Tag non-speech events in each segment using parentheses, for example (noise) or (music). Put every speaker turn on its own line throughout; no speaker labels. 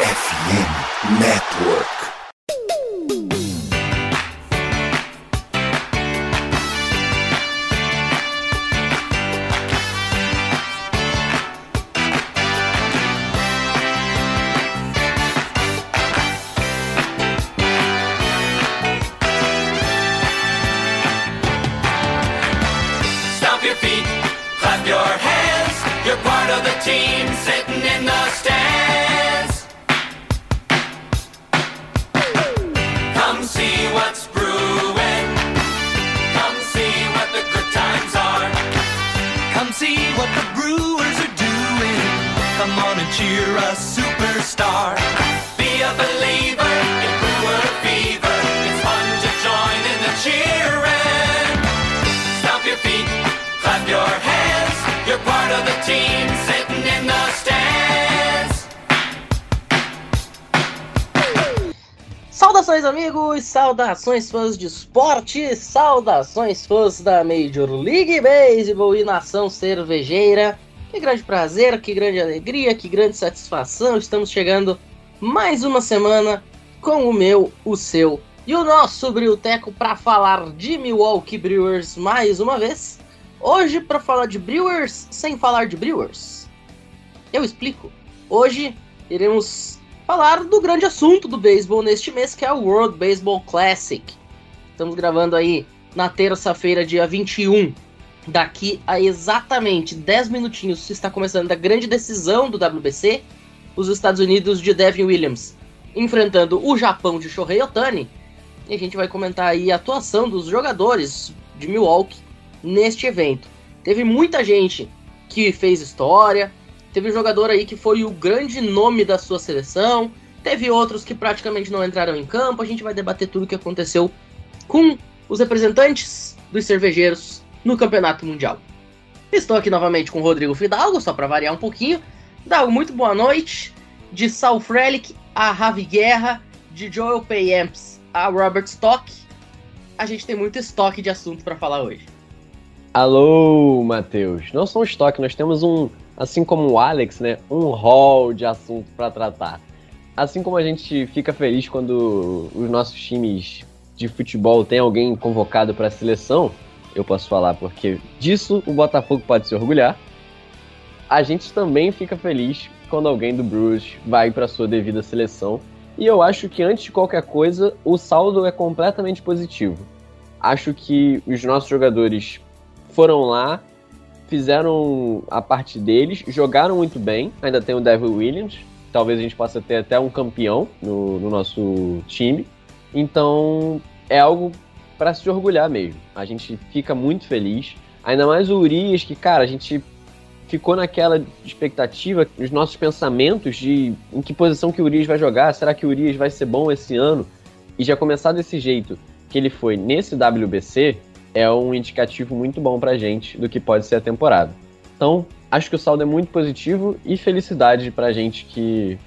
FM Network.
Saudações, fãs de esporte! Saudações, fãs da Major League Baseball e nação cervejeira! Que grande prazer, que grande alegria, que grande satisfação! Estamos chegando mais uma semana com o meu, o seu e o nosso Brilteco para falar de Milwaukee Brewers mais uma vez. Hoje, para falar de Brewers sem falar de Brewers. Eu explico. Hoje iremos falar do grande assunto do beisebol neste mês, que é o World Baseball Classic. Estamos gravando aí na terça-feira, dia 21. Daqui a exatamente 10 minutinhos está começando a grande decisão do WBC. Os Estados Unidos de Devin Williams enfrentando o Japão de Shohei Otani. E a gente vai comentar aí a atuação dos jogadores de Milwaukee neste evento. Teve muita gente que fez história, Teve um jogador aí que foi o grande nome da sua seleção. Teve outros que praticamente não entraram em campo. A gente vai debater tudo o que aconteceu com os representantes dos cervejeiros no Campeonato Mundial. Estou aqui novamente com o Rodrigo Fidalgo, só para variar um pouquinho. Dalgo, muito boa noite. De Sal Frelick a Ravi Guerra, de Joel Payamps a Robert Stock. A gente tem muito estoque de assunto para falar hoje.
Alô, Matheus. Não só um estoque, nós temos um, assim como o Alex, né, um hall de assunto para tratar. Assim como a gente fica feliz quando os nossos times de futebol têm alguém convocado para a seleção, eu posso falar porque disso o Botafogo pode se orgulhar. A gente também fica feliz quando alguém do Brewers vai para sua devida seleção. E eu acho que antes de qualquer coisa, o saldo é completamente positivo. Acho que os nossos jogadores foram lá, fizeram a parte deles, jogaram muito bem. Ainda tem o Devin Williams, talvez a gente possa ter até um campeão no, no nosso time. Então é algo para se orgulhar mesmo. A gente fica muito feliz. Ainda mais o Urias, que, cara, a gente ficou naquela expectativa, os nossos pensamentos de em que posição que o Urias vai jogar, será que o Urias vai ser bom esse ano? E já começar desse jeito que ele foi nesse WBC, é um indicativo muito bom pra gente do que pode ser a temporada. Então, acho que o saldo é muito positivo e felicidade pra gente que,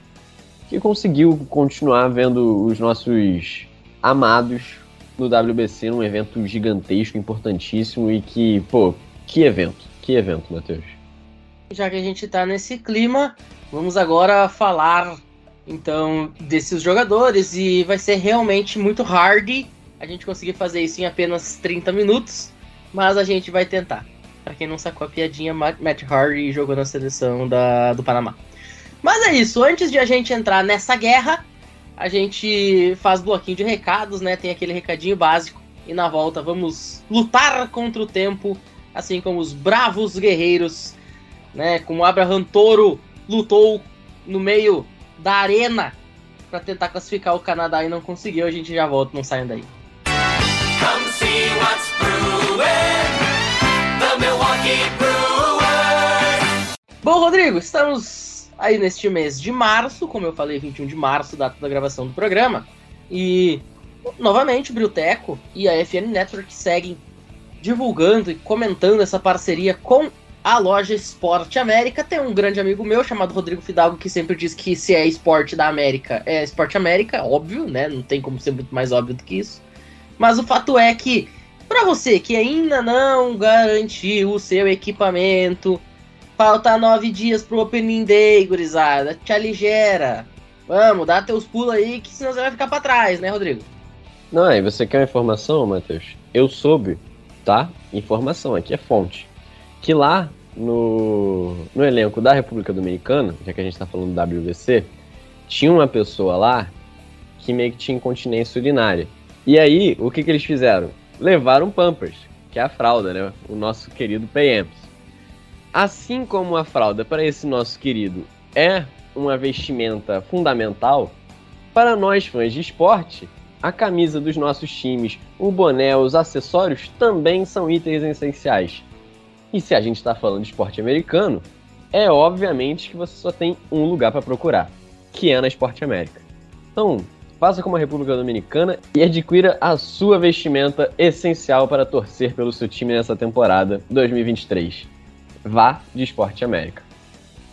que conseguiu continuar vendo os nossos amados no WBC, num evento gigantesco, importantíssimo e que, pô, que evento, que evento, Matheus.
Já que a gente tá nesse clima, vamos agora falar então desses jogadores e vai ser realmente muito hard a gente conseguir fazer isso em apenas 30 minutos, mas a gente vai tentar. Pra quem não sacou a piadinha, Matt Hardy jogou na seleção da, do Panamá. Mas é isso, antes de a gente entrar nessa guerra, a gente faz bloquinho de recados, né? Tem aquele recadinho básico. E na volta vamos lutar contra o tempo, assim como os bravos guerreiros, né? Como Abraham Toro lutou no meio da arena para tentar classificar o Canadá e não conseguiu. A gente já volta, não saiam daí. Bom, Rodrigo, estamos aí neste mês de março, como eu falei, 21 de março, data da gravação do programa. E, novamente, o Brilteco e a FN Network seguem divulgando e comentando essa parceria com a loja Esporte América. Tem um grande amigo meu chamado Rodrigo Fidalgo que sempre diz que se é esporte da América, é Esporte América, óbvio, né? Não tem como ser muito mais óbvio do que isso. Mas o fato é que, para você que ainda não garantiu o seu equipamento, falta nove dias pro Opening Day, gurizada. Te aligera. Vamos, dá teus pulos aí, que senão você vai ficar pra trás, né, Rodrigo?
Não, aí você quer uma informação, Matheus? Eu soube, tá? Informação, aqui é fonte. Que lá no, no elenco da República Dominicana, já que a gente tá falando do WBC, tinha uma pessoa lá que meio que tinha incontinência urinária. E aí, o que, que eles fizeram? Levaram Pampers, que é a fralda, né? O nosso querido PMs. Assim como a fralda para esse nosso querido é uma vestimenta fundamental, para nós fãs de esporte, a camisa dos nossos times, o boné, os acessórios também são itens essenciais. E se a gente está falando de esporte americano, é obviamente que você só tem um lugar para procurar, que é na Esporte América. Então, faça como a República Dominicana e adquira a sua vestimenta essencial para torcer pelo seu time nessa temporada 2023. Vá de Esporte América.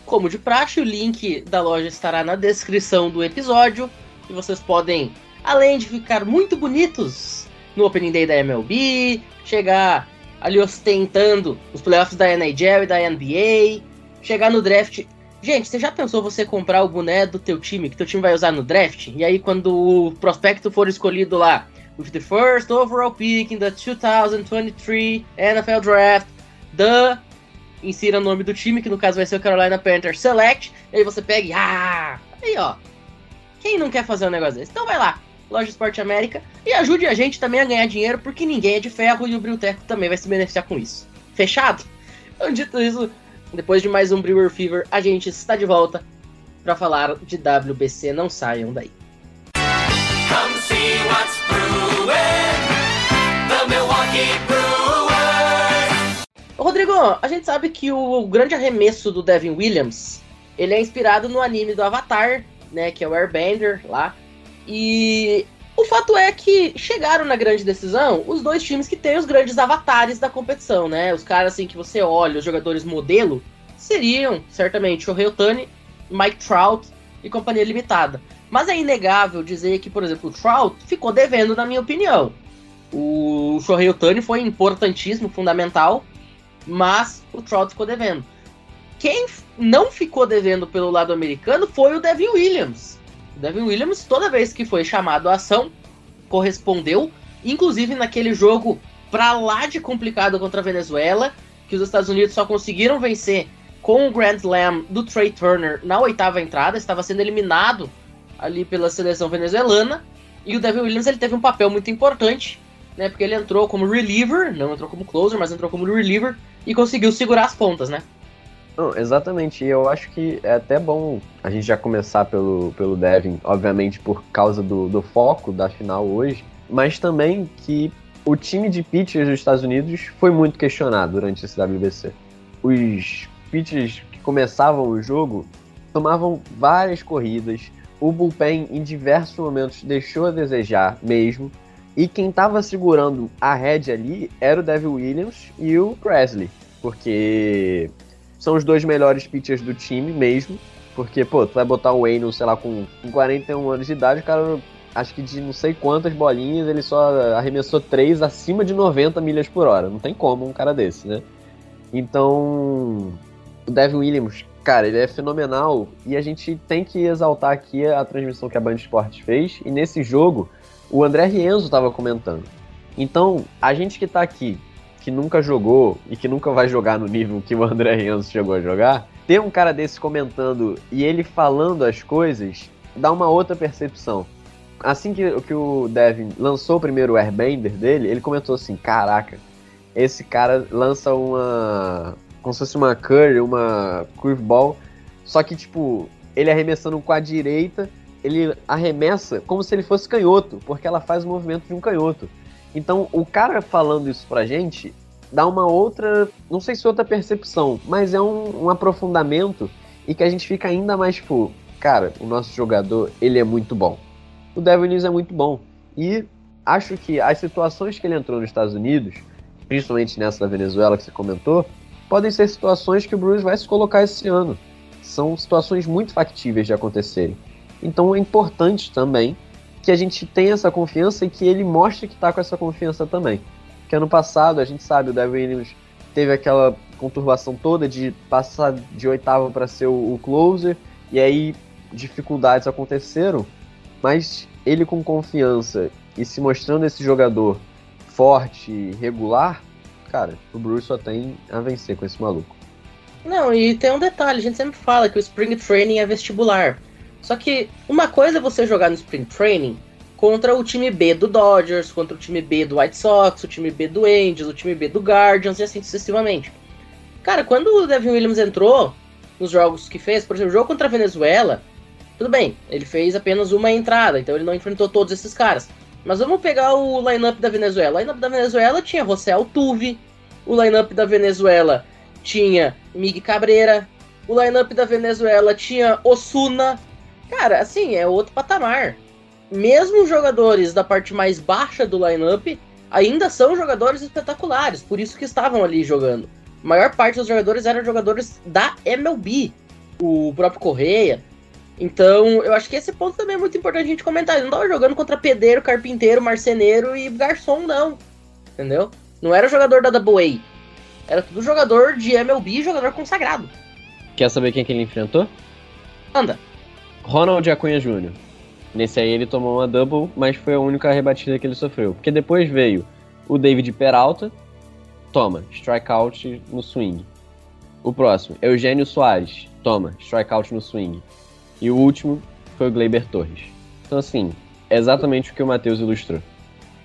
Como de praxe, o link da loja estará na descrição do episódio e vocês podem, além de ficar muito bonitos no Opening Day da MLB, chegar ali ostentando os playoffs da NHL e da NBA, chegar no draft. Gente, você já pensou você comprar o boné do teu time, que teu time vai usar no draft? E aí quando o prospecto for escolhido lá, with the first overall pick in the 2023 NFL Draft, the insira o nome do time, que no caso vai ser o Carolina Panthers Select, e aí você pega e ah! Aí ó. Quem não quer fazer um negócio desse? Então vai lá, Loja Esporte América, e ajude a gente também a ganhar dinheiro, porque ninguém é de ferro e o Brilteco também vai se beneficiar com isso. Fechado? (laughs) Então, dito isso, depois de mais um Brewer Fever, a gente está de volta para falar de WBC. Não saiam daí.
Come see what's brewing. The Milwaukee Brewers.
Rodrigo, a gente sabe que o grande arremesso do Devin Williams, ele é inspirado no anime do Avatar, né, que é o Airbender lá. E fato é que chegaram na grande decisão os dois times que têm os grandes avatares da competição, né? Os caras assim que você olha, os jogadores modelo, seriam certamente Shohei Otani, Mike Trout e companhia limitada. Mas é inegável dizer que, por exemplo, o Trout ficou devendo, na minha opinião. O Shohei Otani foi importantíssimo, fundamental, mas o Trout ficou devendo. Quem não ficou devendo pelo lado americano foi o Devin Williams. O Devin Williams, toda vez que foi chamado à ação, correspondeu, inclusive naquele jogo pra lá de complicado contra a Venezuela, que os Estados Unidos só conseguiram vencer com o Grand Slam do Trey Turner na oitava entrada, estava sendo eliminado ali pela seleção venezuelana, e o Devin Williams ele teve um papel muito importante, né, porque ele entrou como reliever, não entrou como closer, mas entrou como reliever e conseguiu segurar as pontas, né?
Não, exatamente, eu acho que é até bom a gente já começar pelo, pelo Devin, obviamente por causa do, do foco da final hoje, mas também que o time de pitchers dos Estados Unidos foi muito questionado durante esse WBC. Os pitchers que começavam o jogo tomavam várias corridas, o bullpen em diversos momentos deixou a desejar mesmo, e quem estava segurando a rédea ali era o Devin Williams e o Presley, porque são os dois melhores pitchers do time mesmo. Porque, pô, tu vai botar o Wayne, sei lá, com, com 41 anos de idade, o cara, acho que de não sei quantas bolinhas, ele só arremessou três acima de 90 milhas por hora. Não tem como um cara desse, né? Então, o Devin Williams, cara, ele é fenomenal e a gente tem que exaltar aqui a transmissão que a Band Esportes fez. E nesse jogo, o André Rienzo estava comentando. Então, a gente que tá aqui, que nunca jogou e que nunca vai jogar no nível que o André Rienzo chegou a jogar, ter um cara desse comentando e ele falando as coisas dá uma outra percepção. Assim que, que o Devin lançou o primeiro airbender dele, ele comentou assim: Caraca, esse cara lança uma. como se fosse uma curry, uma curveball, só que tipo, ele arremessando com a direita, ele arremessa como se ele fosse canhoto, porque ela faz o movimento de um canhoto. Então, o cara falando isso pra gente dá uma outra, não sei se outra percepção, mas é um, um aprofundamento e que a gente fica ainda mais tipo, cara, o nosso jogador, ele é muito bom. O Devin Nunes é muito bom. E acho que as situações que ele entrou nos Estados Unidos, principalmente nessa da Venezuela que você comentou, podem ser situações que o Bruce vai se colocar esse ano. São situações muito factíveis de acontecerem. Então é importante também que a gente tenha essa confiança e que ele mostre que está com essa confiança também. Que ano passado, a gente sabe, o Devin Williams teve aquela conturbação toda de passar de oitavo para ser o, o, closer, e aí dificuldades aconteceram, mas ele com confiança e se mostrando esse jogador forte, regular, cara, o Bruce só tem a vencer com esse maluco.
Não, e tem um detalhe, a gente sempre fala que o Spring Training é vestibular. Só que uma coisa é você jogar no Spring Training contra o time B do Dodgers, contra o time B do White Sox, o time B do Angels, o time B do Guardians e assim sucessivamente. Cara, quando o Devin Williams entrou nos jogos que fez, por exemplo, o jogo contra a Venezuela, tudo bem, ele fez apenas uma entrada, então ele não enfrentou todos esses caras. Mas vamos pegar o lineup da Venezuela. O lineup da Venezuela tinha José Altuve, o lineup da Venezuela tinha Miguel Cabreira, o lineup da Venezuela tinha Osuna. Cara, assim, é outro patamar. Mesmo os jogadores da parte mais baixa do lineup ainda são jogadores espetaculares, por isso que estavam ali jogando. A maior parte dos jogadores eram jogadores da MLB, o próprio Correia. Então, eu acho que esse ponto também é muito importante a gente comentar. Ele não estava jogando contra pedreiro, carpinteiro, marceneiro e garçom, não. Entendeu? Não era jogador da Double A. Era tudo jogador de MLB, jogador consagrado.
Quer saber quem que ele enfrentou?
Anda.
Ronald Acunha Jr. Nesse aí ele tomou uma double, mas foi a única rebatida que ele sofreu. Porque depois veio o David Peralta, toma, strikeout no swing. O próximo, Eugênio Soares, toma, strikeout no swing. E o último foi o Gleyber Torres. Então assim, é exatamente o que o Matheus ilustrou.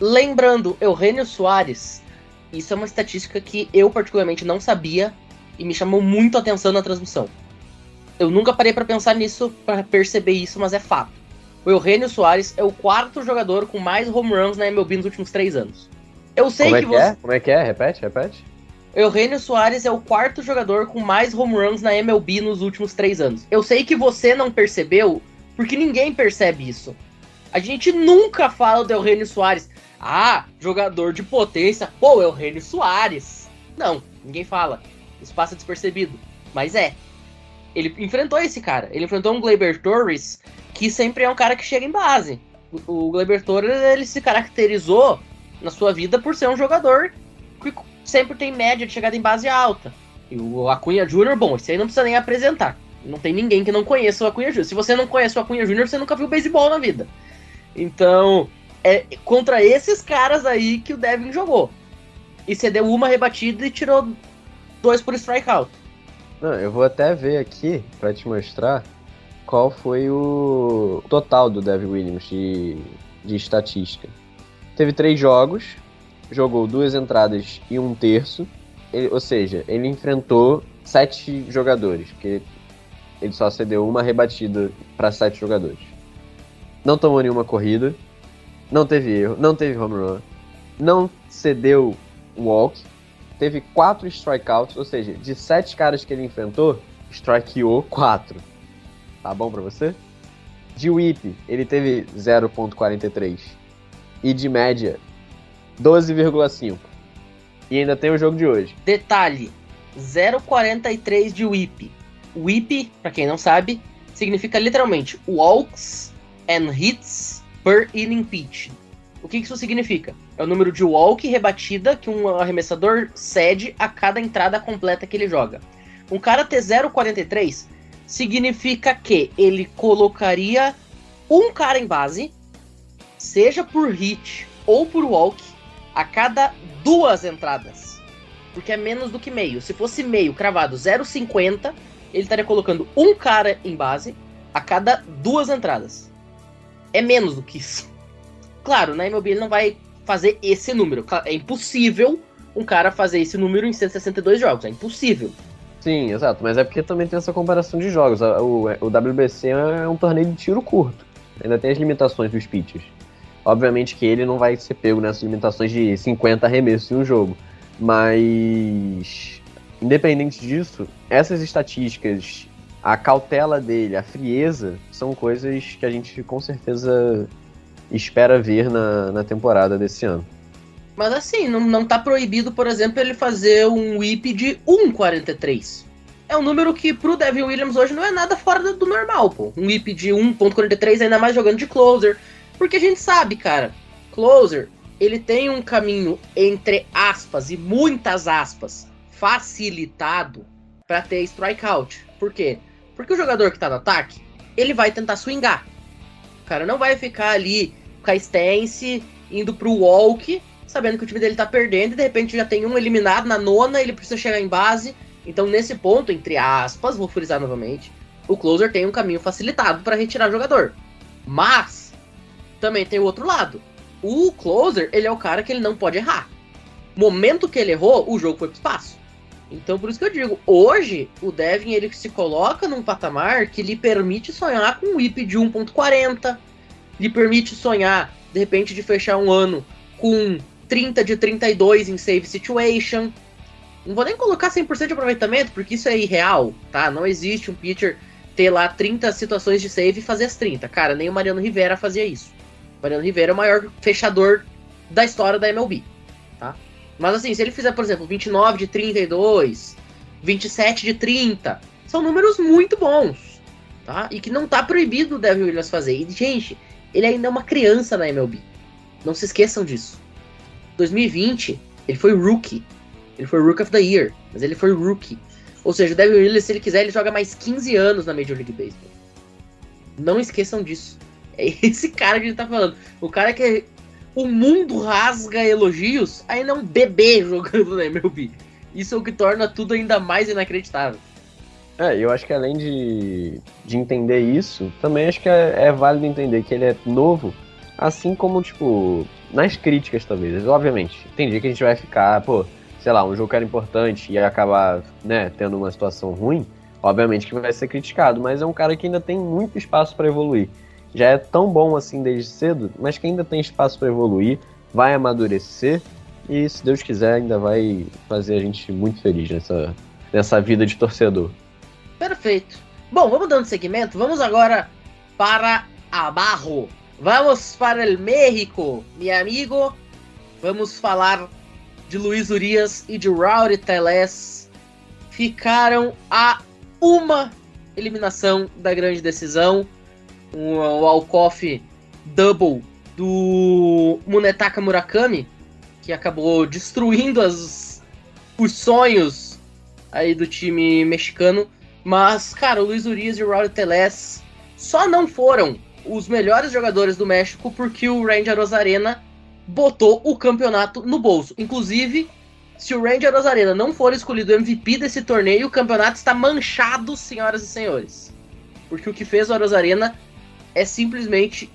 Lembrando, Eugênio Soares isso é uma estatística que eu particularmente não sabia e me chamou muito a atenção na transmissão. Eu nunca parei para pensar nisso, para perceber isso, mas é fato. O Eugênio Soares é o quarto jogador com mais home runs na MLB nos últimos três anos. Eu sei
Como é
que,
que
você.
é? Como é que é? Repete, repete.
O Eugênio Soares é o quarto jogador com mais home runs na MLB nos últimos três anos. Eu sei que você não percebeu, porque ninguém percebe isso. A gente nunca fala do Eugênio Soares. Ah, jogador de potência. Pô, Eugênio Soares. Não, ninguém fala. Isso passa despercebido. Mas é. Ele enfrentou esse cara. Ele enfrentou um Gleyber Torres, que sempre é um cara que chega em base. O o Gleyber Torres, ele se caracterizou na sua vida por ser um jogador que sempre tem média de chegada em base alta. E o Acunha Júnior, bom, esse aí não precisa nem apresentar. Não tem ninguém que não conheça o Acunha Júnior. Se você não conhece o Acunha Júnior, você nunca viu beisebol na vida. Então, é contra esses caras aí que o Devin jogou. E você deu uma rebatida e tirou dois por strikeout.
Não, eu vou até ver aqui pra te mostrar qual foi o total do Devin Williams de, de estatística. Teve três jogos, jogou duas entradas e um terço, ele- ou seja, ele enfrentou sete jogadores, porque ele só cedeu uma rebatida para sete jogadores. Não tomou nenhuma corrida, não teve erro, não teve home run, não cedeu walk, teve quatro strikeouts, ou seja, de sete caras que ele enfrentou, strikeou quatro. Tá bom pra você? De whip, ele teve 0.43 e de média 12,5. E ainda tem o jogo de hoje.
Detalhe: 0,43 de whip. Whip, pra quem não sabe, significa literalmente walks and hits per inning pitch. O que isso significa? É o número de walk rebatida que um arremessador cede a cada entrada completa que ele joga. Um cara ter 0,43 significa que ele colocaria um cara em base, seja por hit ou por walk, a cada duas entradas. Porque é menos do que meio. Se fosse meio cravado 0,50, ele estaria colocando um cara em base a cada duas entradas. É menos do que isso. Claro, na MLB ele não vai fazer esse número. É impossível um cara fazer esse número em 162 jogos. É impossível.
Sim, exato, mas é porque também tem essa comparação de jogos. O, o WBC é um torneio de tiro curto. Ainda tem as limitações dos pitches. Obviamente que ele não vai ser pego nessas limitações de 50 arremessos em um jogo. Mas, independente disso, essas estatísticas, a cautela dele, a frieza, são coisas que a gente com certeza espera ver na, na temporada desse ano.
Mas assim, não, não tá proibido, por exemplo, ele fazer um whip de 1,43. É um número que pro Devin Williams hoje não é nada fora do- normal, pô. Um whip de 1,43, ainda mais jogando de closer. Porque a gente sabe, cara, closer, ele tem um caminho entre aspas e muitas aspas facilitado pra ter strikeout. Por quê? Porque o jogador que tá no ataque, ele vai tentar swingar. Cara não vai ficar ali stance, indo pro walk, sabendo que o time dele tá perdendo e de repente já tem um eliminado na nona, ele precisa chegar em base. Então, nesse ponto, entre aspas, vou frisar novamente, o closer tem um caminho facilitado para retirar o jogador. Mas também tem o outro lado. O closer, ele é o cara que ele não pode errar. Momento que ele errou, o jogo foi pro espaço. Então, por isso que eu digo, hoje o Devin ele se coloca num patamar que lhe permite sonhar com um whip de 1.40, lhe permite sonhar, de repente, de fechar um ano com 30 de 32 em save situation. Não vou nem colocar 100% de aproveitamento, porque isso é irreal, tá? Não existe um pitcher ter lá 30 situações de save e fazer as 30. Cara, nem o Mariano Rivera fazia isso. O Mariano Rivera é o maior fechador da história da MLB? Mas assim, se ele fizer, por exemplo, 29 de 32, 27 de 30, são números muito bons, tá? E que não tá proibido o Devin Williams fazer. E, gente, ele ainda é uma criança na MLB. Não se esqueçam disso. 2020, ele foi rookie. Ele foi Rook of the Year, mas ele foi rookie. Ou seja, o Devin Williams, se ele quiser, ele joga mais 15 anos na Major League Baseball. Não esqueçam disso. É (laughs) esse cara que a gente tá falando. O cara que o mundo rasga elogios, ainda é um bebê jogando na MLB. Isso é o que torna tudo ainda mais inacreditável.
É, eu acho que além de, de entender isso, também acho que é, é válido entender que ele é novo, assim como, tipo, nas críticas talvez. Obviamente, tem dia que a gente vai ficar, pô, sei lá, um jogo que era importante e acabar, né, tendo uma situação ruim, obviamente que vai ser criticado, mas é um cara que ainda tem muito espaço para evoluir. Já é tão bom assim desde cedo, mas que ainda tem espaço para evoluir, vai amadurecer e, se Deus quiser, ainda vai fazer a gente muito feliz nessa, nessa vida de torcedor.
Perfeito. Bom, vamos dando seguimento. Vamos agora para Abarro. Vamos para o México, meu amigo. Vamos falar de Luiz Urias e de Rowdy Teles ficaram a uma eliminação da grande decisão. O, o Alcoff double do Munetaka Murakami, que acabou destruindo as, os sonhos aí do time mexicano. Mas, cara, o Luiz Urias e o Rowdy Teles só não foram os melhores jogadores do México porque o Ranger Rosarena botou o campeonato no bolso. Inclusive, se o Ranger Rosarena não for escolhido MVP desse torneio, o campeonato está manchado, senhoras e senhores. Porque o que fez o Rosarena é simplesmente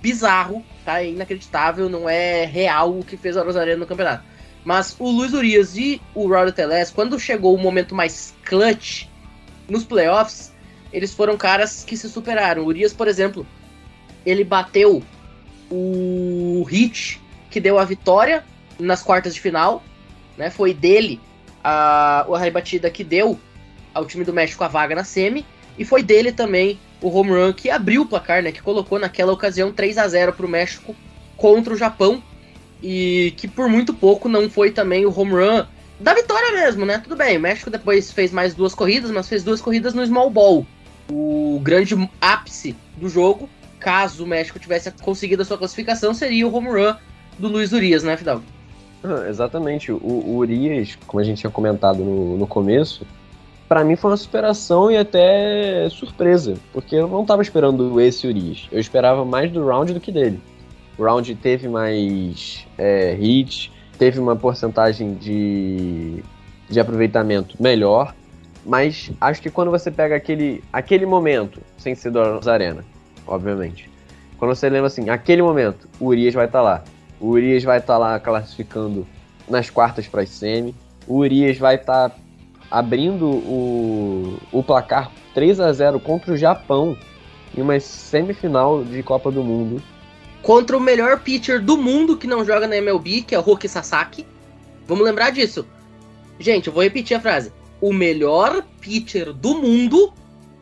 bizarro, tá? É inacreditável, não é real o que fez o Rosarena no campeonato. Mas o Luiz Urias e o Rowdy Teles, quando chegou o momento mais clutch nos playoffs, eles foram caras que se superaram. O Urias, por exemplo, ele bateu o Hit que deu a vitória nas quartas de final, né? Foi dele a, a rebatida que deu ao time do México a vaga na semi, e foi dele também o home run que abriu o placar, né? Que colocou naquela ocasião 3 a 0 para o México contra o Japão, e que por muito pouco não foi também o home run da vitória mesmo, né? Tudo bem, o México depois fez mais duas corridas, mas fez duas corridas no small ball. O grande ápice do jogo, caso o México tivesse conseguido a sua classificação, seria o home run do Luiz Urias, né, Fidalgo?
Ah, exatamente. O, o, Urias, como a gente tinha comentado no, no começo, para mim foi uma superação e até surpresa, porque eu não estava esperando esse Urias. Eu esperava mais do round do que dele. O round teve mais é, hits, teve uma porcentagem de, de aproveitamento melhor, mas acho que quando você pega aquele, aquele momento, sem ser do Arena, obviamente, quando você lembra assim, aquele momento, o Urias vai estar tá lá. O Urias vai estar tá lá classificando nas quartas para as semi. O Urias vai estar tá abrindo o, o placar 3 a 0 contra o Japão em uma semifinal de Copa do Mundo.
Contra o melhor pitcher do mundo que não joga na MLB, que é o Roki Sasaki. Vamos lembrar disso. Gente, eu vou repetir a frase. O melhor pitcher do mundo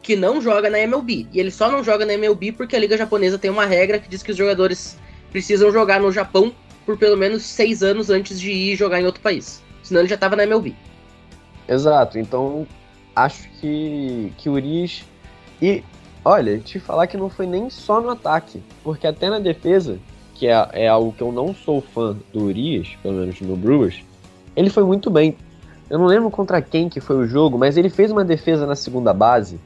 que não joga na MLB. E ele só não joga na MLB porque a Liga Japonesa tem uma regra que diz que os jogadores precisam jogar no Japão por pelo menos seis anos antes de ir jogar em outro país. Senão ele já estava na MLB.
Exato, então acho que, que o Urias. E olha, te falar que não foi nem só no ataque, porque até na defesa, que é, é algo que eu não sou fã do Urias, pelo menos no Brewers, ele foi muito bem. Eu não lembro contra quem que foi o jogo, mas ele fez uma defesa na segunda base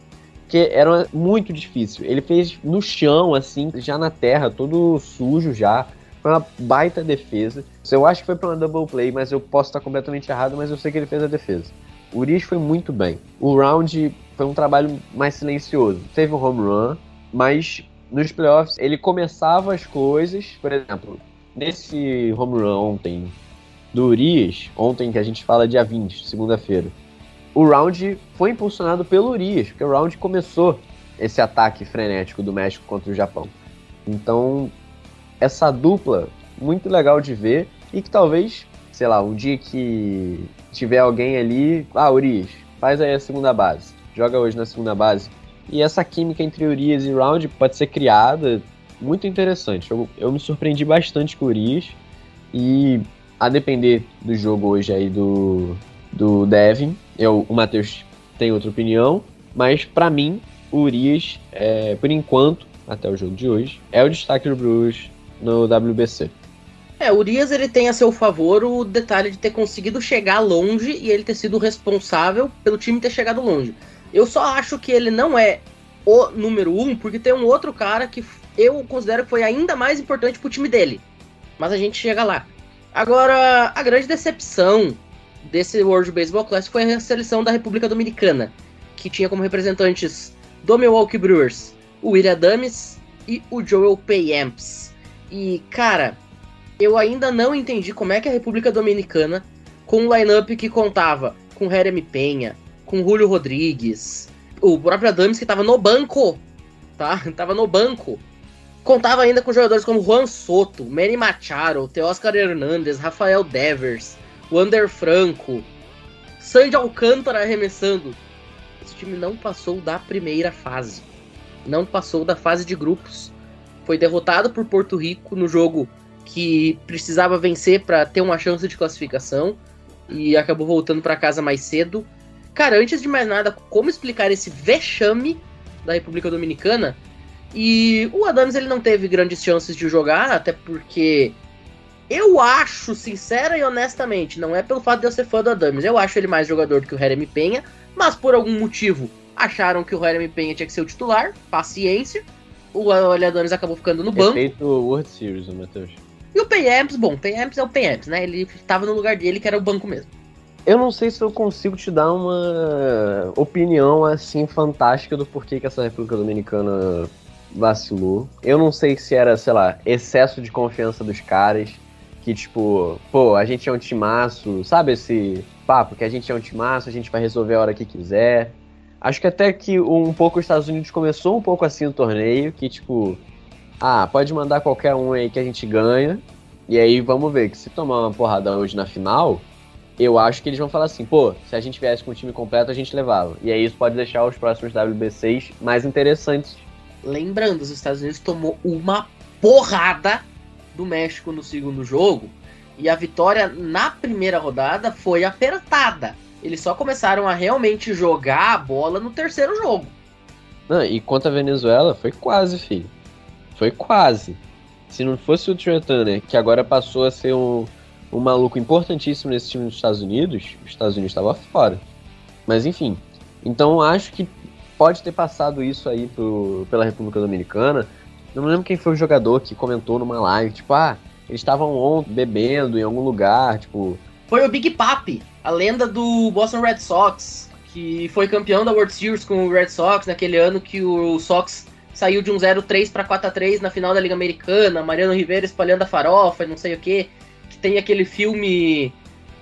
porque era muito difícil. Ele fez no chão, assim, já na terra, todo sujo já. Foi uma baita defesa. Eu acho que foi para uma double play, mas eu posso estar completamente errado, mas eu sei que ele fez a defesa. O Urias foi muito bem. O round foi um trabalho mais silencioso. Teve um home run, mas nos playoffs ele começava as coisas. Por exemplo, nesse home run ontem do Urias, ontem que a gente fala dia 20, segunda-feira, o round foi impulsionado pelo Urias, porque o round começou esse ataque frenético do México contra o Japão. Então, essa dupla, muito legal de ver e que talvez, sei lá, um dia que tiver alguém ali, ah, Urias, faz aí a segunda base, joga hoje na segunda base. E essa química entre Urias e Round pode ser criada, muito interessante. Eu, eu me surpreendi bastante com o Urias e a depender do jogo hoje aí do, do Devin, eu, o Matheus tem outra opinião, mas para mim, o Urias, é, por enquanto, até o jogo de hoje, é o destaque do Bruce no WBC.
É, o Urias ele tem a seu favor o detalhe de ter conseguido chegar longe e ele ter sido responsável pelo time ter chegado longe. Eu só acho que ele não é o número um, porque tem um outro cara que eu considero que foi ainda mais importante pro time dele. Mas a gente chega lá. Agora, a grande decepção desse World Baseball Classic foi a seleção da República Dominicana, que tinha como representantes do Milwaukee Brewers o William Adams e o Joel Payamps. E, cara, eu ainda não entendi como é que a República Dominicana, com um lineup que contava com Jeremy Penha, com Julio Rodrigues, o próprio Adams que estava no banco, tá? (laughs) Tava no banco. Contava ainda com jogadores como Juan Soto, Manny Machado, Teoscar Hernandez, Rafael Devers, Wander Franco, Sandy Alcântara arremessando. Esse time não passou da primeira fase. Não passou da fase de grupos. Foi derrotado por Porto Rico no jogo que precisava vencer para ter uma chance de classificação e acabou voltando para casa mais cedo. Cara, antes de mais nada, como explicar esse vexame da República Dominicana? E o Adams ele não teve grandes chances de jogar, até porque eu acho, sincera e honestamente, não é pelo fato de eu ser fã do Adams, eu acho ele mais jogador do que o Jeremy Penha, mas por algum motivo acharam que o Jeremy Penha tinha que ser o titular, paciência. O Adams acabou ficando no banco.
Feito World Series, o Matheus.
E o Payamps, bom, o Payamps é o Payamps, né? Ele estava no lugar dele, que era o banco mesmo.
Eu não sei se eu consigo te dar uma opinião assim fantástica do porquê que essa República Dominicana vacilou. Eu não sei se era, sei lá, excesso de confiança dos caras que, tipo, pô, a gente é um timaço, sabe esse papo que a gente é um timaço, a gente vai resolver a hora que quiser. Acho que até que um pouco os Estados Unidos começou um pouco assim o torneio, que tipo, ah, pode mandar qualquer um aí que a gente ganha. E aí vamos ver que se tomar uma porrada hoje na final, eu acho que eles vão falar assim, pô, se a gente viesse com o time completo, a gente levava. E aí isso pode deixar os próximos WBCs mais interessantes.
Lembrando, os Estados Unidos tomou uma porrada do México no segundo jogo. E a vitória na primeira rodada foi apertada. Eles só começaram a realmente jogar a bola no terceiro jogo.
Não, e contra a Venezuela foi quase, filho. Foi quase. Se não fosse o Trey Turner, que agora passou a ser um, um maluco importantíssimo nesse time dos Estados Unidos, os Estados Unidos estava fora. Mas enfim. Então acho que pode ter passado isso aí pro, pela República Dominicana. Não lembro quem foi o jogador que comentou numa live, tipo, ah, eles estavam ontem bebendo em algum lugar, tipo.
Foi o Big Papi, a lenda do Boston Red Sox, que foi campeão da World Series com o Red Sox naquele ano que o Sox saiu de um 0-3 para 4-3 na final da Liga Americana, Mariano Rivera espalhando a farofa e não sei o que. Que tem aquele filme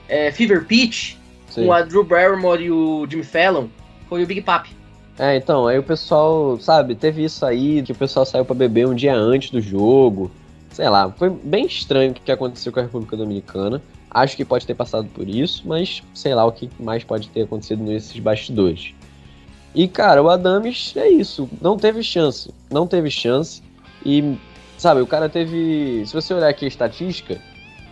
é, Fever Pitch Sim. com a Drew Barrymore e o Jimmy Fallon. Foi o Big Papi.
É, então, aí o pessoal, sabe, teve isso aí, que o pessoal saiu para beber um dia antes do jogo. Sei lá, foi bem estranho o que aconteceu com a República Dominicana. Acho que pode ter passado por isso, mas sei lá o que mais pode ter acontecido nesses bastidores. E, cara, o Adams é isso, não teve chance. Não teve chance. E, sabe, o cara teve. Se você olhar aqui a estatística,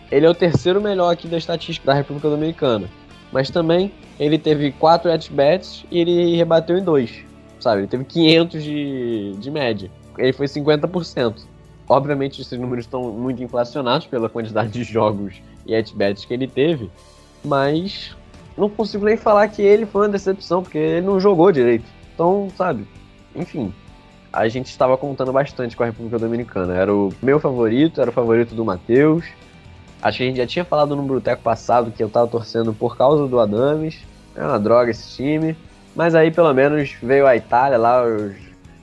ele é o terceiro melhor aqui da estatística da República Dominicana. Mas também ele teve 4 at-bats e ele rebateu em 2. Sabe? Ele teve 500 de, de média. Ele foi 50%. Obviamente, esses números estão muito inflacionados pela quantidade de jogos e at-bats que ele teve. Mas não consigo nem falar que ele foi uma decepção, porque ele não jogou direito. Então, sabe? enfim, a gente estava contando bastante com a República Dominicana. Era o meu favorito, era o favorito do Matheus. Acho que a gente já tinha falado no Bruteco passado que eu tava torcendo por causa do Adames. É uma droga esse time. Mas aí pelo menos veio a Itália lá, os,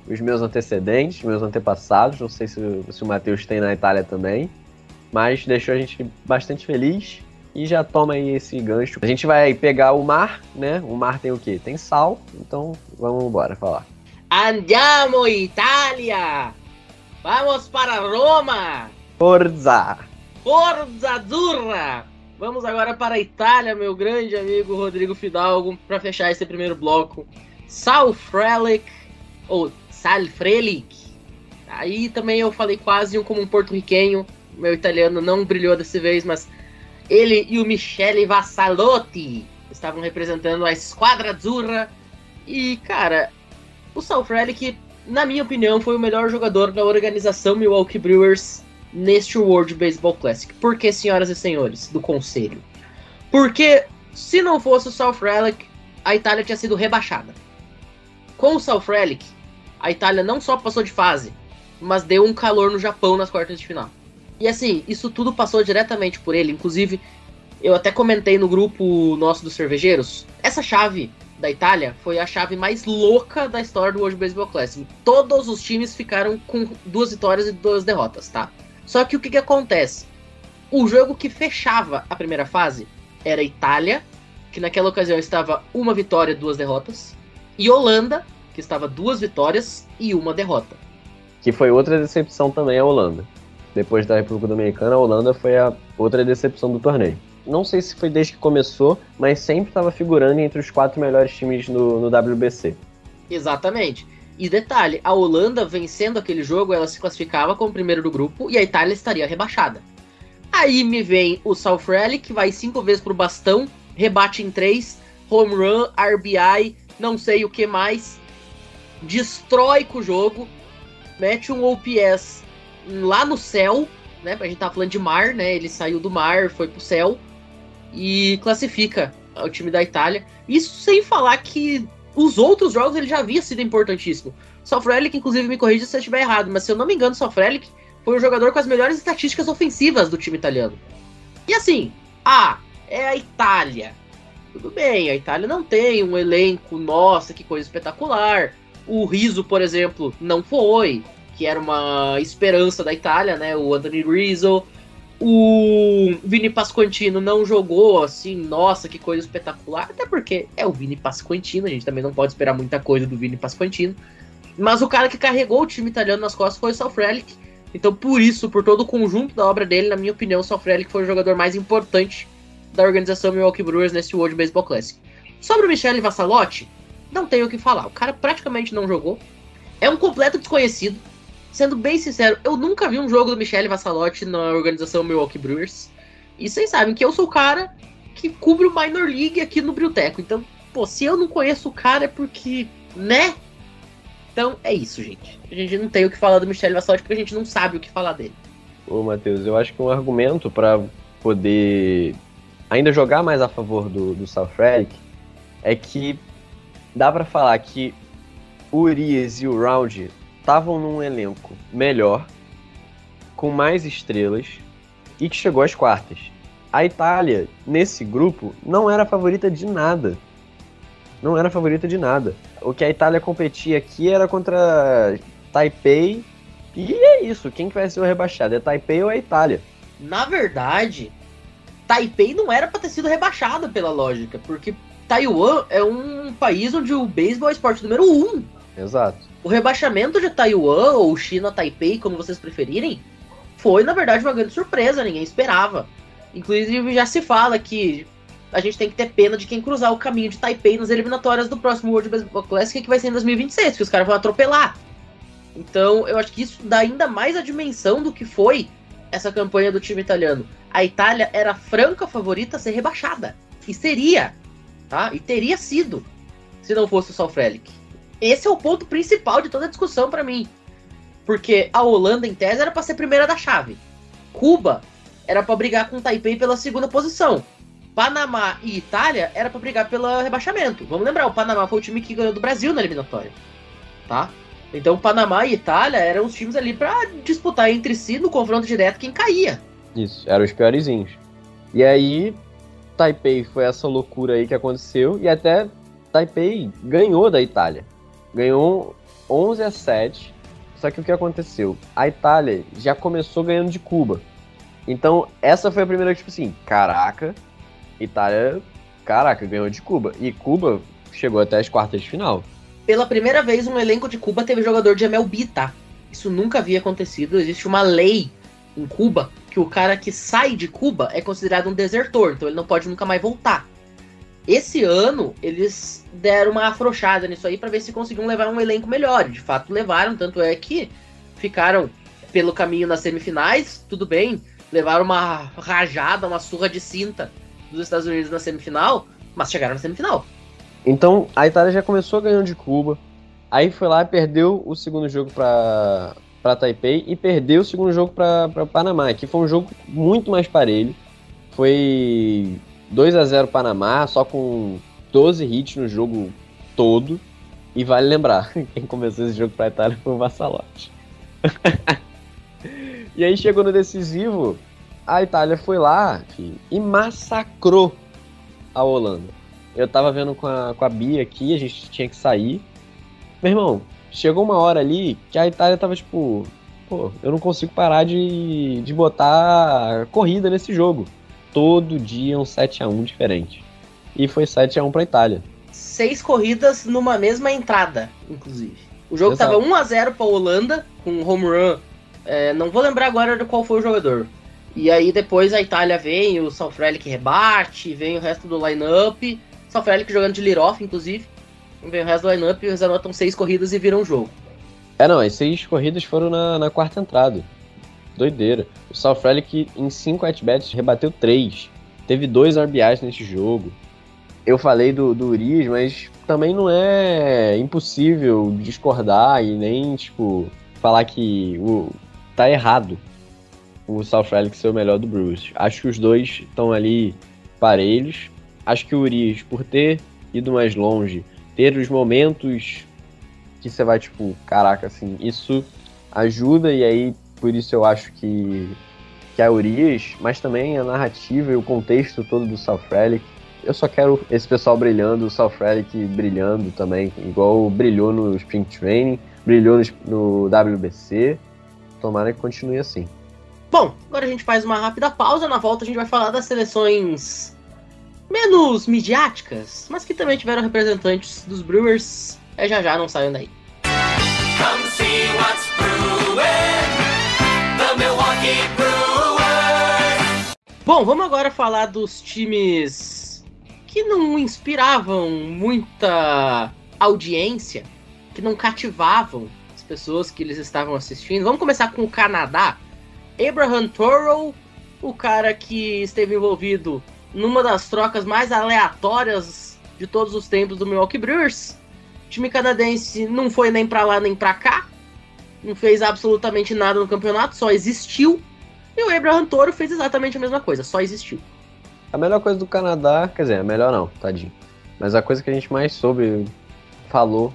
os meus antecedentes, meus antepassados. Não sei se, se o Matheus tem na Itália também. Mas deixou a gente bastante feliz. E já toma aí esse gancho. A gente vai pegar o mar, né? O mar tem o quê? Tem sal. Então vamos embora falar.
Andiamo Itália! Vamos para Roma!
Forza!
Forza Azzurra! Vamos agora para a Itália, meu grande amigo Rodrigo Fidalgo, para fechar esse primeiro bloco. Sal Frelick, ou Sal Frelick. Aí também eu falei quase um como um porto-riquenho. Meu italiano não brilhou dessa vez, mas ele e o Michele Vassalotti estavam representando a Esquadra Azzurra. E, cara, o Sal Frelick, na minha opinião, foi o melhor jogador da organização Milwaukee Brewers neste World Baseball Classic. Por que, senhoras e senhores do conselho? Porque se não fosse o Sal Frelick, a Itália tinha sido rebaixada. Com o Sal Frelick, a Itália não só passou de fase, mas deu um calor no Japão nas quartas de final. E assim, isso tudo passou diretamente por ele. Inclusive, eu até comentei no grupo nosso dos cervejeiros. Essa chave da Itália foi a chave mais louca da história do World Baseball Classic. Todos os times ficaram com duas vitórias e duas derrotas, tá? Só que o que, que acontece? O jogo que fechava a primeira fase era Itália, que naquela ocasião estava uma vitória e duas derrotas, e Holanda, que estava duas vitórias e uma derrota.
Que foi outra decepção também a Holanda. Depois da República Dominicana, a Holanda foi a outra decepção do torneio. Não sei se foi desde que começou, mas sempre estava figurando entre os quatro melhores times no, no WBC.
Exatamente. E detalhe, a Holanda vencendo aquele jogo, ela se classificava como primeiro do grupo e a Itália estaria rebaixada. Aí me vem o Salfrelli, que vai cinco vezes pro bastão, rebate em três, home run, RBI, não sei o que mais, destrói com o jogo, mete um OPS lá no céu, né? A gente tá falando de mar, né? Ele saiu do mar, foi pro céu e classifica o time da Itália. Isso sem falar que os outros jogos ele já havia sido importantíssimo. Sofrelic, inclusive, me corrija se eu estiver errado, mas se eu não me engano, Sofrelic foi o jogador com as melhores estatísticas ofensivas do time italiano. E assim, ah, é a Itália. Tudo bem, a Itália não tem um elenco, nossa, que coisa espetacular. O Riso, por exemplo, não foi, que era uma esperança da Itália, né? O Anthony Rizzo. O Vini Pasquantino não jogou assim, nossa, que coisa espetacular. Até porque é o Vini Pasquantino, a gente também não pode esperar muita coisa do Vini Pasquantino. Mas o cara que carregou o time italiano nas costas foi o Salfrelic. Então, por isso, por todo o conjunto da obra dele, na minha opinião, o Salfrelic foi o jogador mais importante da organização Milwaukee Brewers nesse World Baseball Classic. Sobre o Michele Vassalotti, não tenho o que falar. O cara praticamente não jogou. É um completo desconhecido. Sendo bem sincero, eu nunca vi um jogo do Michele Vassalotti na organização Milwaukee Brewers. E vocês sabem que eu sou o cara que cubre o Minor League aqui no Brilteco. Então, pô, se eu não conheço o cara é porque, né? Então é isso, gente. A gente não tem o que falar do Michele Vassalotti porque a gente não sabe o que falar dele.
Ô, Matheus, eu acho que um argumento para poder ainda jogar mais a favor do, do South Relic é que dá para falar que o Urias e o Round estavam num elenco melhor, com mais estrelas e que chegou às quartas. A Itália, nesse grupo, não era favorita de nada. Não era favorita de nada. O que a Itália competia aqui era contra Taipei. E é isso. Quem que vai ser o rebaixado? É Taipei ou é a Itália?
Na verdade, Taipei não era para ter sido rebaixada pela lógica, porque Taiwan é um país onde o beisebol é esporte número um.
Exato.
O rebaixamento de Taiwan, ou China Taipei, como vocês preferirem, foi na verdade uma grande surpresa, ninguém esperava. Inclusive já se fala que a gente tem que ter pena de quem cruzar o caminho de Taipei nas eliminatórias do próximo World Baseball Classic, que vai ser em 2026, que os caras vão atropelar. Então eu acho que isso dá ainda mais a dimensão do que foi essa campanha do time italiano. A Itália era a franca favorita a ser rebaixada. E seria, tá? E teria sido, se não fosse o Salfrelic. Esse é o ponto principal de toda a discussão para mim. Porque a Holanda, em tese, era para ser primeira da chave. Cuba era para brigar com Taipei pela segunda posição. Panamá e Itália era para brigar pelo rebaixamento. Vamos lembrar, o Panamá foi o time que ganhou do Brasil na eliminatória. tá? Então Panamá e Itália eram os times ali para disputar entre si no confronto direto quem caía.
Isso, eram os piorzinhos. E aí, Taipei foi essa loucura aí que aconteceu, e até Taipei ganhou da Itália. Ganhou 11 a 7. Só que o que aconteceu? A Itália já começou ganhando de Cuba. Então, essa foi a primeira, tipo assim, caraca, Itália, caraca, ganhou de Cuba. E Cuba chegou até as quartas de final.
Pela primeira vez, um elenco de Cuba teve jogador de MLB, tá? Isso nunca havia acontecido. Existe uma lei em Cuba que o cara que sai de Cuba é considerado um desertor, então ele não pode nunca mais voltar. Esse ano, eles deram uma afrouxada nisso aí para ver se conseguiam levar um elenco melhor. De fato, levaram, tanto é que ficaram pelo caminho nas semifinais, tudo bem, levaram uma rajada, uma surra de cinta dos Estados Unidos na semifinal, mas chegaram na semifinal.
Então, a Itália já começou ganhando de Cuba, aí foi lá e perdeu o segundo jogo para para Taipei e perdeu o segundo jogo para Panamá, que foi um jogo muito mais parelho. Foi 2 a 0 Panamá, só com 12 hits no jogo todo. E vale lembrar, (laughs) quem começou esse jogo para Itália foi o Vassalotti. (laughs) e aí chegou no decisivo, a Itália foi lá e massacrou a Holanda. Eu tava vendo com a, com a Bia aqui, a gente tinha que sair. Meu irmão, chegou uma hora ali que a Itália tava tipo, pô, eu não consigo parar de, de botar corrida nesse jogo. Todo dia um 7 a 1 diferente. E foi 7 a 1 pra Itália.
Seis corridas numa mesma entrada, inclusive. O jogo Exato. tava 1 a 0 pra Holanda, com um home run. É, não vou lembrar agora de qual foi o jogador. E aí depois a Itália vem, o Salfrelli que rebate, vem o resto do line-up. Salfrelli jogando de lead-off, inclusive. Vem o resto do lineup e eles anotam seis corridas e viram o jogo.
É, não, as seis corridas foram na, na quarta entrada. Doideira. O Sal Frelick, em cinco at-bats, rebateu três. Teve dois RBIs nesse jogo. Eu falei do, do mas também não é impossível discordar e nem, tipo, falar que o, tá errado o Sal Frelick ser o melhor do Bruce. Acho que os dois estão ali parelhos. Acho que o Urias, por ter ido mais longe, ter os momentos que você vai, tipo, caraca, assim, isso ajuda e aí por isso eu acho que, que a Urias, mas também a narrativa e o contexto todo do South Relic. Eu só quero esse pessoal brilhando, o South Relic brilhando também, igual brilhou no Spring Training, brilhou no, no WBC. Tomara que continue assim.
Bom, agora a gente faz uma rápida pausa. Na volta a gente vai falar das seleções menos midiáticas, mas que também tiveram representantes dos Brewers. É já já, não saiam daí. Bom, vamos agora falar dos times que não inspiravam muita audiência, que não cativavam as pessoas que eles estavam assistindo. Vamos começar com o Canadá. Abraham Toro, o cara que esteve envolvido numa das trocas mais aleatórias de todos os tempos do Milwaukee Brewers. O time canadense não foi nem para lá nem para cá, não fez absolutamente nada no campeonato, só existiu. E o Abraham Toro fez exatamente a mesma coisa, só existiu.
A melhor coisa do Canadá, quer dizer, a melhor não, tadinho. Mas a coisa que a gente mais soube, falou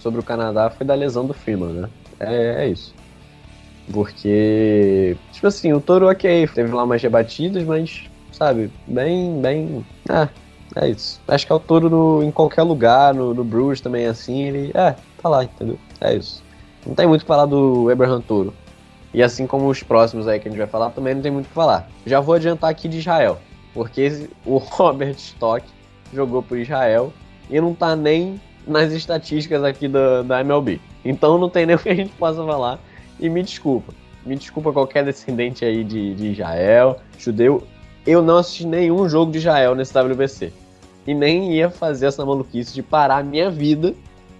sobre o Canadá foi da lesão do Freeman, né? É, é isso. Porque, tipo assim, o Toro, ok, teve lá umas rebatidas, mas sabe? Bem, bem. Ah, é isso. Acho que é o touro no, em qualquer lugar, no, no Brewers também assim, ele. É, tá lá, entendeu? É isso. Não tem muito que falar do Abraham Toro. E assim como os próximos aí que a gente vai falar, também não tem muito o que falar. Já vou adiantar aqui de Israel. Porque o (laughs) Robert Stock jogou por Israel e não tá nem nas estatísticas aqui da, da MLB. Então não tem (laughs) nem o que a gente possa falar. E me desculpa. Me desculpa qualquer descendente aí de, de Israel, judeu eu não assisti nenhum jogo de Israel nesse WBC. E nem ia fazer essa maluquice de parar a minha vida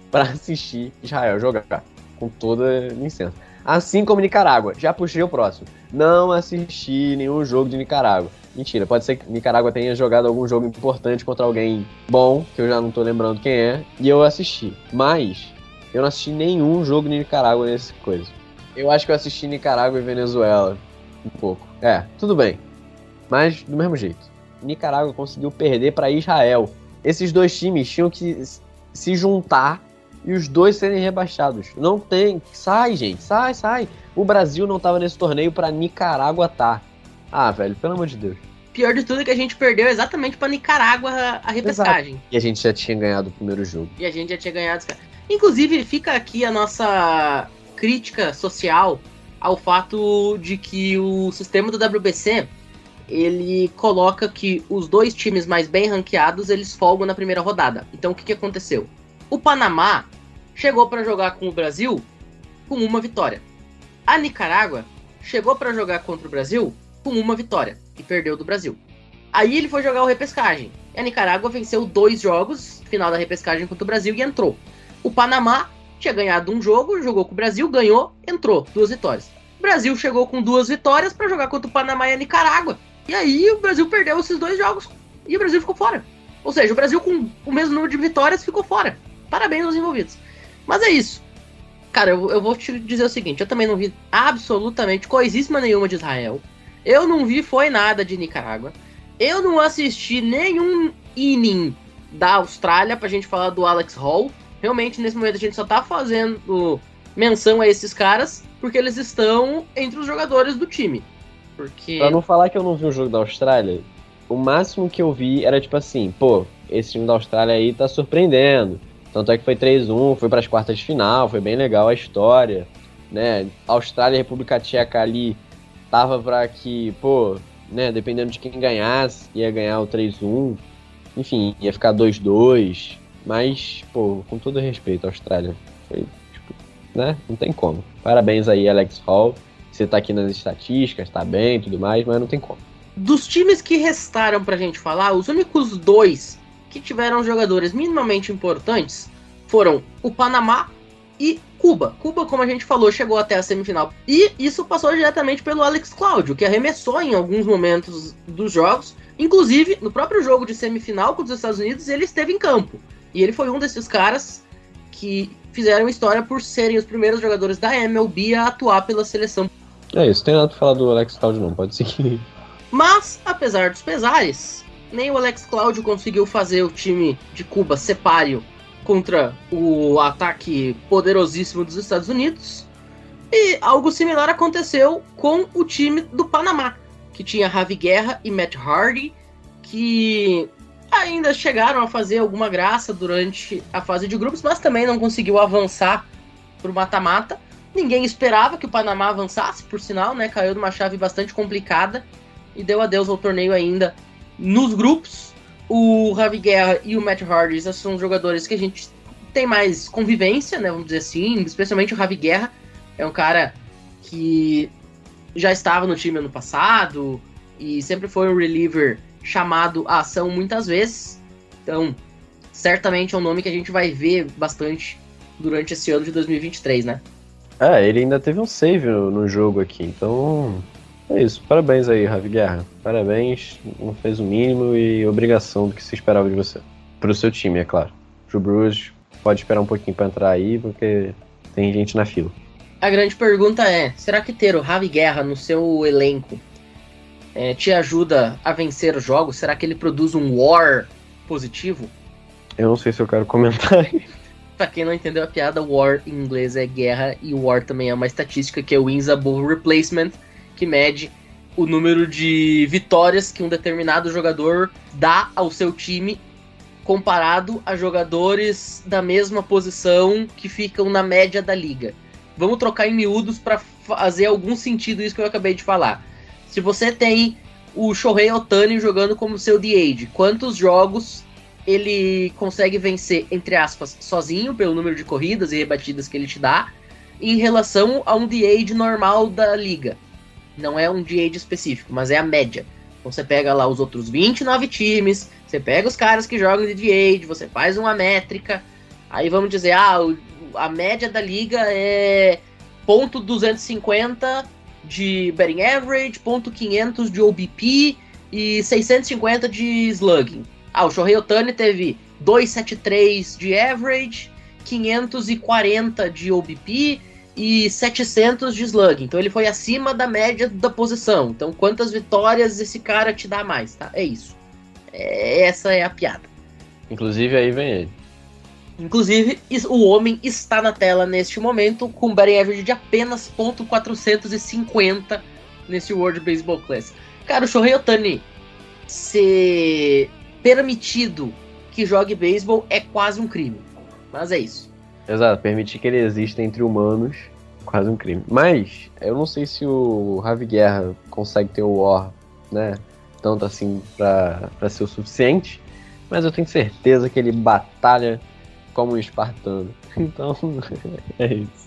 para assistir Israel jogar. Com toda licença. Assim como Nicarágua. Já puxei o próximo. Não assisti nenhum jogo de Nicarágua. Mentira, pode ser que Nicarágua tenha jogado algum jogo importante contra alguém bom, que eu já não tô lembrando quem é, e eu assisti. Mas eu não assisti nenhum jogo de Nicarágua nesse coisa. Eu acho que eu assisti Nicarágua e Venezuela um pouco. É, tudo bem. Mas, do mesmo jeito, Nicarágua conseguiu perder para Israel. Esses dois times tinham que se juntar e os dois serem rebaixados. Não tem. Sai, gente, sai, sai. O Brasil não tava nesse torneio pra Nicarágua tá. Ah, velho, pelo amor de Deus.
Pior de tudo é que a gente perdeu exatamente pra Nicarágua a, repescagem.
E a gente já tinha ganhado o primeiro jogo.
E a gente já tinha ganhado. Inclusive, fica aqui a nossa crítica social ao fato de que o sistema do WBC ele coloca que os dois times mais bem ranqueados eles folgam na primeira rodada. Então o que, que aconteceu? O Panamá chegou para jogar com o Brasil com uma vitória. A Nicarágua chegou para jogar contra o Brasil com uma vitória e perdeu do Brasil. Aí ele foi jogar o repescagem. E a Nicarágua venceu dois jogos, final da repescagem contra o Brasil e entrou. O Panamá tinha ganhado um jogo, jogou com o Brasil, ganhou, entrou, duas vitórias. O Brasil chegou com duas vitórias para jogar contra o Panamá e a Nicarágua. E aí o Brasil perdeu esses dois jogos e o Brasil ficou fora. Ou seja, o Brasil com o mesmo número de vitórias ficou fora. Parabéns aos envolvidos. Mas é isso. Cara, eu, eu vou te dizer o seguinte: eu também não vi absolutamente coisíssima nenhuma de Israel. Eu não vi foi nada de Nicarágua. Eu não assisti nenhum inning da Austrália pra gente falar do Alex Hall. Realmente, nesse momento, a gente só tá fazendo menção a esses caras porque eles estão entre os jogadores do time. Porque.
Pra não falar que eu não vi o jogo da Austrália, o máximo que eu vi era tipo assim, pô, esse time da Austrália aí tá surpreendendo. Tanto é que foi 3-1, foi para as quartas de final, foi bem legal a história, né? Austrália e República Tcheca ali tava para que, pô, né, dependendo de quem ganhasse, ia ganhar o 3-1. Enfim, ia ficar 2-2, mas, pô, com todo respeito, Austrália, foi tipo, né? Não tem como. Parabéns aí, Alex Hall. Você tá aqui nas estatísticas, tá bem tudo mais, mas não tem como.
Dos times que restaram pra gente falar, os únicos dois que tiveram jogadores minimamente importantes foram o Panamá e Cuba. Cuba, como a gente falou, chegou até a semifinal. E isso passou diretamente pelo Alex Cláudio, que arremessou em alguns momentos dos jogos. Inclusive, no próprio jogo de semifinal com os Estados Unidos, ele esteve em campo. E ele foi um desses caras que fizeram história por serem os primeiros jogadores da MLB a atuar pela seleção
é isso, tem nada pra falar do Alex Cláudio não, pode seguir.
Mas, apesar dos pesares, nem o Alex Cláudio conseguiu fazer o time de Cuba sepário contra o ataque poderosíssimo dos Estados Unidos. E algo similar aconteceu com o time do Panamá, que tinha Ravi Guerra e Matt Hardy, que ainda chegaram a fazer alguma graça durante a fase de grupos, mas também não conseguiu avançar para o mata-mata. Ninguém esperava que o Panamá avançasse, por sinal, né? Caiu numa chave bastante complicada e deu adeus ao torneio ainda nos grupos. O Ravi Guerra e o Matt Hardy são jogadores que a gente tem mais convivência, né? Vamos dizer assim, especialmente o Ravi Guerra. É um cara que já estava no time ano passado e sempre foi um reliever chamado a ação muitas vezes. Então, certamente é um nome que a gente vai ver bastante durante esse ano de 2023, né?
É, ele ainda teve um save no jogo aqui, então é isso. Parabéns aí, Ravi Guerra. Parabéns, não fez o mínimo e obrigação do que se esperava de você. Pro seu time, é claro. Pro Bruce, pode esperar um pouquinho para entrar aí, porque tem gente na fila.
A grande pergunta é: será que ter o Ravi Guerra no seu elenco é, te ajuda a vencer os jogos? Será que ele produz um war positivo?
Eu não sei se eu quero comentar. (laughs)
Pra quem não entendeu a piada, War em inglês é guerra e War também é uma estatística que é o Wins Above Replacement, que mede o número de vitórias que um determinado jogador dá ao seu time comparado a jogadores da mesma posição que ficam na média da liga. Vamos trocar em miúdos para fazer algum sentido isso que eu acabei de falar. Se você tem o Shohei Otani jogando como seu DH, quantos jogos ele consegue vencer, entre aspas, sozinho, pelo número de corridas e rebatidas que ele te dá, em relação a um DH normal da liga. Não é um DH específico, mas é a média. Então você pega lá os outros 29 times, você pega os caras que jogam de DH, você faz uma métrica, aí vamos dizer, ah, a média da liga é ponto 250 de betting average, ponto 500 de OBP e 650 de slugging. Ah, o Shohei Otani teve 273 de average, 540 de OBP e 700 de slug. Então ele foi acima da média da posição. Então quantas vitórias esse cara te dá mais, tá? É isso. É, essa é a piada.
Inclusive aí vem ele.
Inclusive, o homem está na tela neste momento com um batting average de apenas ponto .450 nesse World Baseball Classic. Cara, o Shohei Otani ser permitido que jogue beisebol é quase um crime. Mas é isso.
Exato, permitir que ele exista entre humanos, quase um crime. Mas, eu não sei se o Ravi Guerra consegue ter o War, né? Tanto assim pra ser o suficiente. Mas eu tenho certeza que ele batalha como um espartano. (laughs) Então, é isso.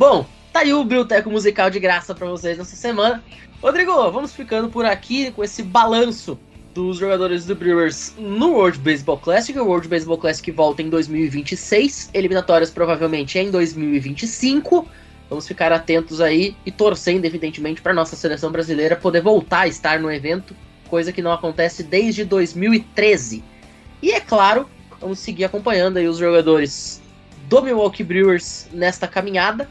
Bom, tá aí o Biblioteco Musical de graça pra vocês nessa semana. Rodrigo, vamos ficando por aqui com esse balanço dos jogadores do Brewers no World Baseball Classic. O World Baseball Classic volta em 2026, eliminatórias provavelmente em 2025. Vamos ficar atentos aí e torcendo, evidentemente, para nossa seleção brasileira poder voltar a estar no evento, coisa que não acontece desde 2013. E é claro, vamos seguir acompanhando aí os jogadores do Milwaukee Brewers nesta caminhada.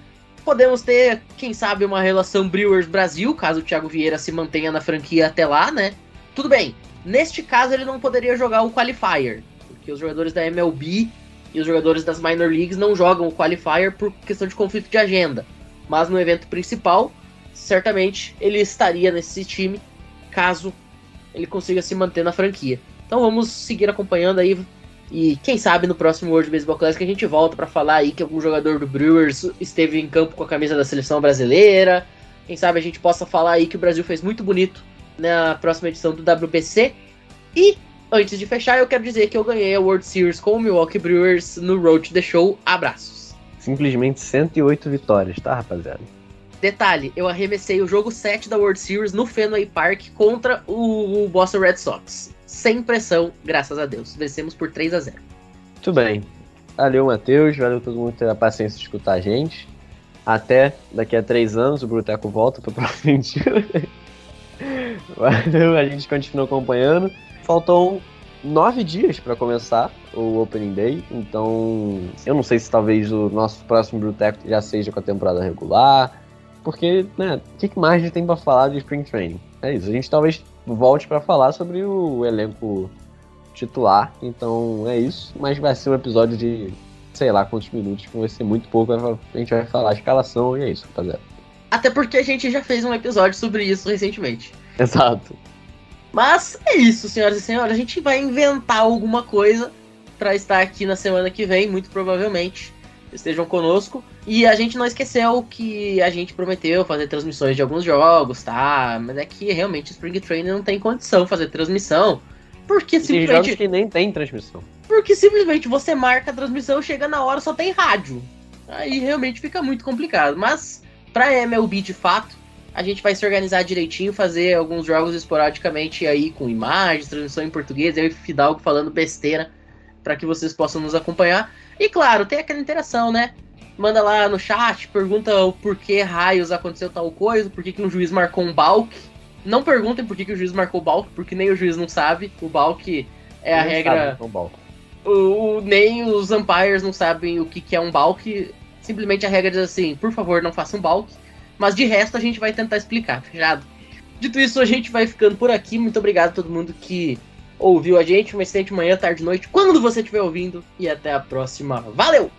Podemos ter, quem sabe, uma relação Brewers-Brasil, caso o Thiago Vieira se mantenha na franquia até lá, né? Tudo bem, neste caso ele não poderia jogar o Qualifier, porque os jogadores da MLB e os jogadores das Minor Leagues não jogam o Qualifier por questão de conflito de agenda. Mas no evento principal, certamente ele estaria nesse time, caso ele consiga se manter na franquia. Então vamos seguir acompanhando aí e quem sabe no próximo World Baseball Classic a gente volta para falar aí que algum jogador do Brewers esteve em campo com a camisa da seleção brasileira. Quem sabe a gente possa falar aí que o Brasil fez muito bonito na próxima edição do WBC. E antes de fechar, eu quero dizer que eu ganhei a World Series com o Milwaukee Brewers no Road to the Show. Abraços.
Simplesmente 108 vitórias, tá, rapaziada?
Detalhe, eu arremessei o jogo 7 da World Series no Fenway Park contra o, o Boston Red Sox. Sem pressão, graças a Deus. Vencemos por 3 a 0
Muito bem. Valeu, Matheus. Valeu todo mundo ter a paciência de escutar a gente. Até daqui a três anos o Bruteco volta pro (laughs) próximo mentira. Valeu, a gente continua acompanhando. Faltam nove dias para começar o Opening Day, então eu não sei se talvez o nosso próximo Bruteco já seja com a temporada regular, porque, né, o que mais a gente tem para falar de Spring Training? É isso, a gente talvez volte para falar sobre o elenco titular, então é isso, mas vai ser um episódio de sei lá quantos minutos, que vai ser muito pouco, a gente vai falar a escalação e é isso, rapaziada.
Até porque a gente já fez um episódio sobre isso recentemente.
Exato.
Mas é isso, senhoras e senhores. A gente vai inventar alguma coisa para estar aqui na semana que vem, muito provavelmente. Estejam conosco. E a gente não esqueceu que a gente prometeu fazer transmissões de alguns jogos, tá? Mas é que realmente o Spring Training não tem condição de fazer transmissão. Porque
E tem jogos
simplesmente,
que nem tem transmissão.
porque simplesmente você marca a transmissão, chega na hora, só tem rádio. Aí realmente fica muito complicado. Mas pra MLB de fato, a gente vai se organizar direitinho, fazer alguns jogos esporadicamente aí com imagens, transmissão em português, eu e Fidalgo falando besteira para que vocês possam nos acompanhar. E claro, tem aquela interação, né? Manda lá no chat, pergunta o porquê raios aconteceu tal coisa, por que, que um juiz marcou um balk. Não perguntem por que, que o juiz marcou o balk, porque nem o juiz não sabe. O balk é a regra.
bom.
O, o- nem os umpires não sabem o que, que é um balk. Simplesmente a regra diz assim: por favor, não faça um balk. Mas de resto a gente vai tentar explicar, fechado? Dito isso, a gente vai ficando por aqui. Muito obrigado a todo mundo que ouviu a gente. Uma excelente manhã, tarde, noite, quando você estiver ouvindo. E até a próxima. Valeu!